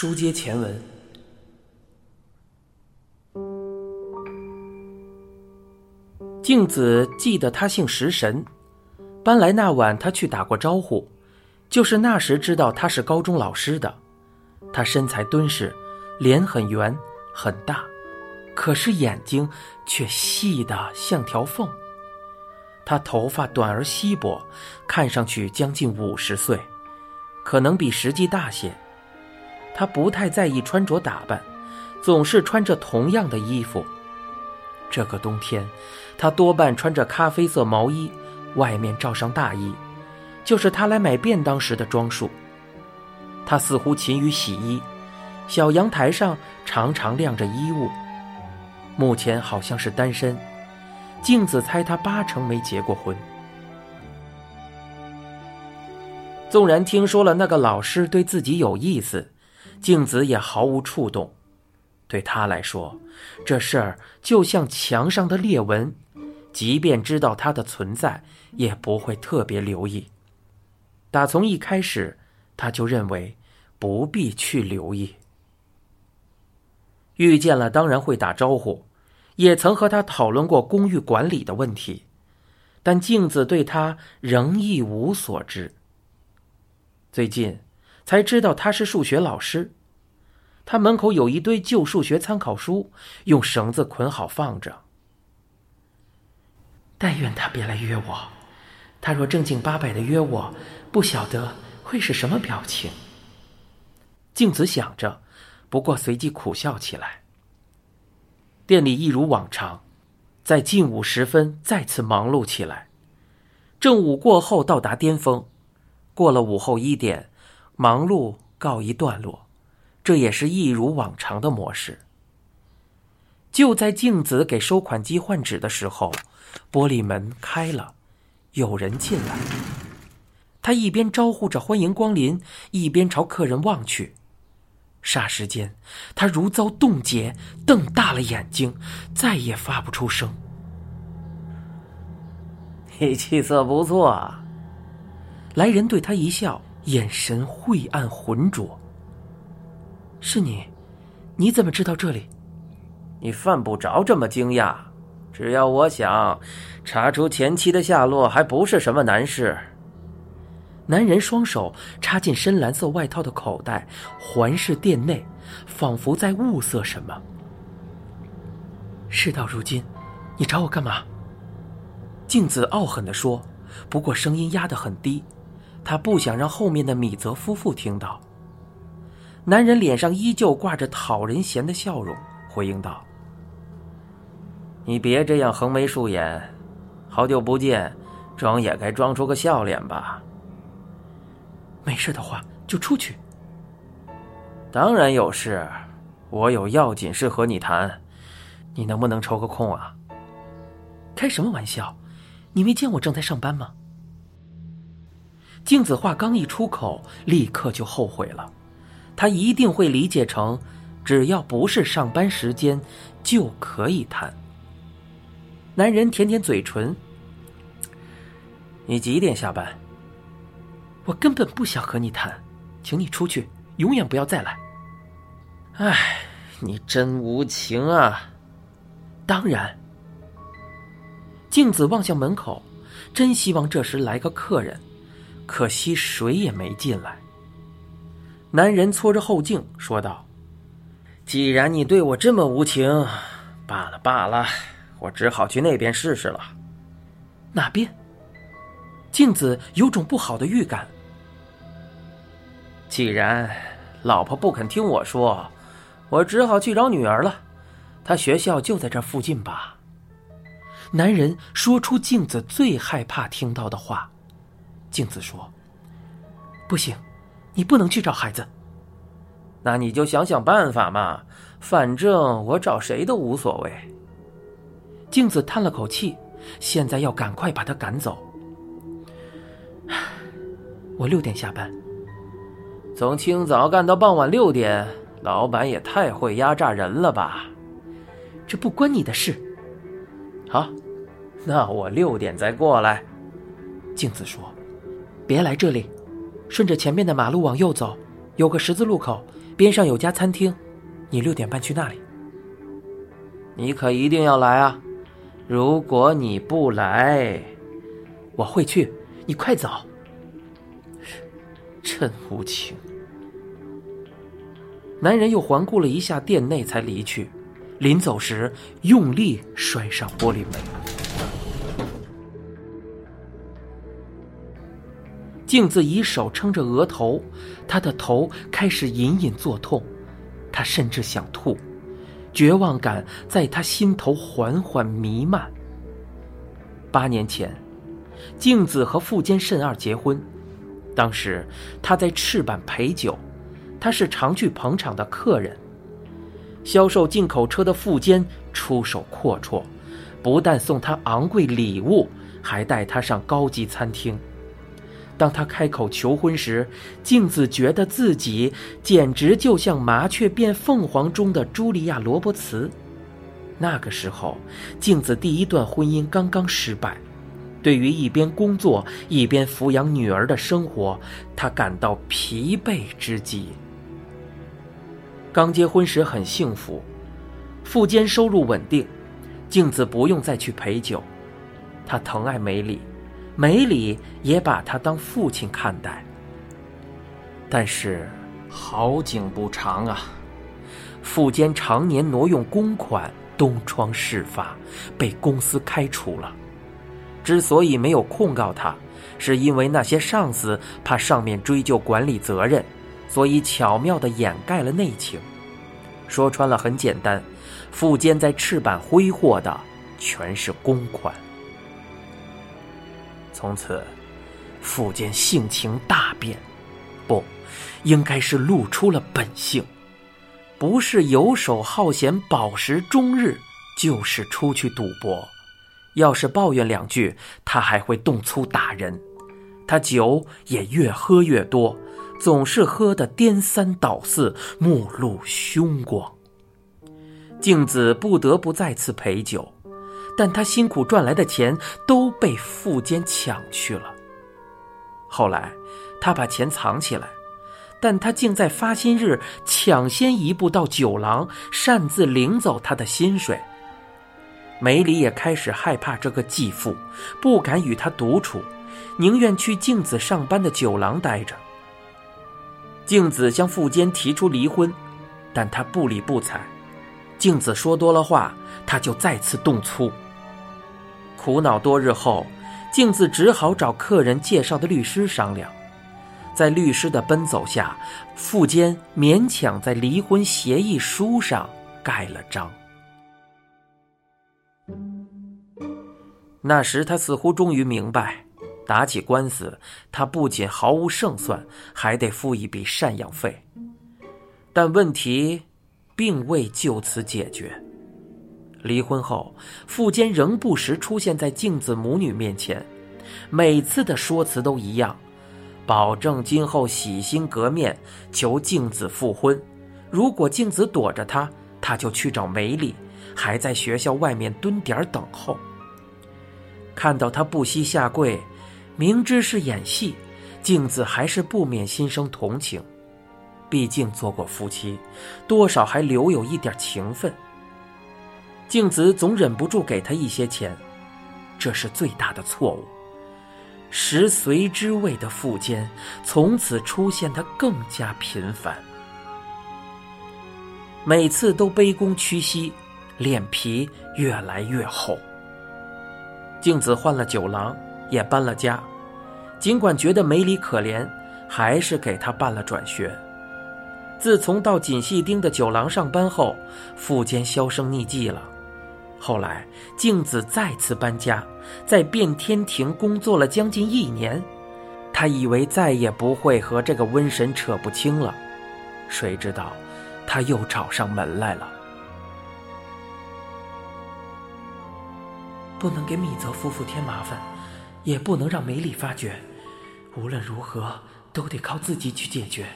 书接前文，镜子记得他姓石神，搬来那晚他去打过招呼，就是那时知道他是高中老师的。他身材敦实，脸很圆很大，可是眼睛却细的像条缝。他头发短而稀薄，看上去将近五十岁，可能比实际大些。他不太在意穿着打扮，总是穿着同样的衣服。这个冬天，他多半穿着咖啡色毛衣，外面罩上大衣，就是他来买便当时的装束。他似乎勤于洗衣，小阳台上常常晾着衣物。目前好像是单身，镜子猜他八成没结过婚。纵然听说了那个老师对自己有意思，镜子也毫无触动。对他来说，这事儿就像墙上的裂纹，即便知道它的存在，也不会特别留意。打从一开始，他就认为不必去留意。遇见了，当然会打招呼，也曾和他讨论过公寓管理的问题，但镜子对他仍一无所知。最近才知道他是数学老师。他门口有一堆旧数学参考书，用绳子捆好放着。但愿他别来约我，他若正经八百的约我，不晓得会是什么表情。静子想着，不过随即苦笑起来。店里一如往常，在近午时分再次忙碌起来。正午过后到达巅峰，过了午后一点，忙碌告一段落。这也是一如往常的模式。就在镜子给收款机换纸的时候，玻璃门开了，有人进来。他一边招呼着欢迎光临，一边朝客人望去。霎时间，他如遭冻结，瞪大了眼睛，再也发不出声。你气色不错。来人对他一笑，眼神晦暗浑浊。是你，你怎么知道这里？你犯不着这么惊讶，只要我想，查出前妻的下落还不是什么难事。男人双手插进深蓝色外套的口袋，环视店内，仿佛在物色什么。事到如今，你找我干嘛？镜子傲狠地说，不过声音压得很低，他不想让后面的米泽夫妇听到。男人脸上依旧挂着讨人嫌的笑容，回应道：“你别这样横眉竖眼，好久不见，装也该装出个笑脸吧。没事的话就出去。当然有事，我有要紧事和你谈，你能不能抽个空啊？开什么玩笑？你没见我正在上班吗？”镜子话刚一出口，立刻就后悔了。他一定会理解成，只要不是上班时间，就可以谈。男人舔舔嘴唇：“你几点下班？我根本不想和你谈，请你出去，永远不要再来。”唉，你真无情啊！当然。镜子望向门口，真希望这时来个客人，可惜谁也没进来。男人搓着后颈说道：“既然你对我这么无情，罢了罢了，我只好去那边试试了。”哪边？镜子有种不好的预感。既然老婆不肯听我说，我只好去找女儿了。她学校就在这附近吧？男人说出镜子最害怕听到的话。镜子说：“不行。”你不能去找孩子，那你就想想办法嘛。反正我找谁都无所谓。镜子叹了口气，现在要赶快把他赶走。我六点下班，从清早干到傍晚六点，老板也太会压榨人了吧？这不关你的事。好，那我六点再过来。镜子说：“别来这里。”顺着前面的马路往右走，有个十字路口，边上有家餐厅，你六点半去那里。你可一定要来啊！如果你不来，我会去。你快走。真无情。男人又环顾了一下店内，才离去。临走时，用力摔上玻璃门。镜子以手撑着额头，他的头开始隐隐作痛，他甚至想吐，绝望感在他心头缓缓弥漫。八年前，镜子和富坚慎二结婚，当时他在赤坂陪酒，他是常去捧场的客人。销售进口车的富坚出手阔绰，不但送他昂贵礼物，还带他上高级餐厅。当他开口求婚时，镜子觉得自己简直就像《麻雀变凤凰》中的茱莉亚·罗伯茨。那个时候，镜子第一段婚姻刚刚失败，对于一边工作一边抚养女儿的生活，他感到疲惫之极。刚结婚时很幸福，富兼收入稳定，镜子不用再去陪酒，他疼爱梅里，梅里也把他当父亲看待。但是好景不长啊，富坚常年挪用公款，东窗事发，被公司开除了。之所以没有控告他，是因为那些上司怕上面追究管理责任。所以巧妙地掩盖了内情，说穿了很简单，富坚在赤坂挥霍的全是公款。从此，富坚性情大变，不，应该是露出了本性，不是游手好闲、饱食终日，就是出去赌博。要是抱怨两句，他还会动粗打人。他酒也越喝越多。总是喝得颠三倒四，目露凶光。镜子不得不再次陪酒，但他辛苦赚来的钱都被富坚抢去了。后来，他把钱藏起来，但他竟在发薪日抢先一步到酒廊，擅自领走他的薪水。梅里也开始害怕这个继父，不敢与他独处，宁愿去镜子上班的酒廊待着。镜子向富坚提出离婚，但他不理不睬。镜子说多了话，他就再次动粗。苦恼多日后，镜子只好找客人介绍的律师商量。在律师的奔走下，富坚勉强在离婚协议书上盖了章。那时他似乎终于明白。打起官司，他不仅毫无胜算，还得付一笔赡养费。但问题并未就此解决。离婚后，富坚仍不时出现在镜子母女面前，每次的说辞都一样，保证今后洗心革面，求镜子复婚。如果镜子躲着他，他就去找梅里，还在学校外面蹲点等候。看到他不惜下跪。明知是演戏，镜子还是不免心生同情。毕竟做过夫妻，多少还留有一点情分。镜子总忍不住给他一些钱，这是最大的错误。食髓知味的富坚从此出现的更加频繁，每次都卑躬屈膝，脸皮越来越厚。镜子换了酒廊，也搬了家。尽管觉得梅里可怜，还是给他办了转学。自从到锦细町的酒廊上班后，富坚销声匿迹了。后来，镜子再次搬家，在变天庭工作了将近一年。他以为再也不会和这个瘟神扯不清了，谁知道，他又找上门来了。不能给米泽夫妇添麻烦，也不能让梅里发觉。无论如何，都得靠自己去解决。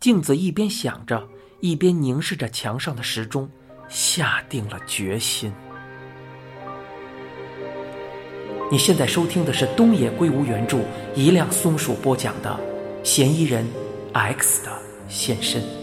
镜子一边想着，一边凝视着墙上的时钟，下定了决心。你现在收听的是东野圭吾原著、一辆松鼠播讲的《嫌疑人 X 的现身。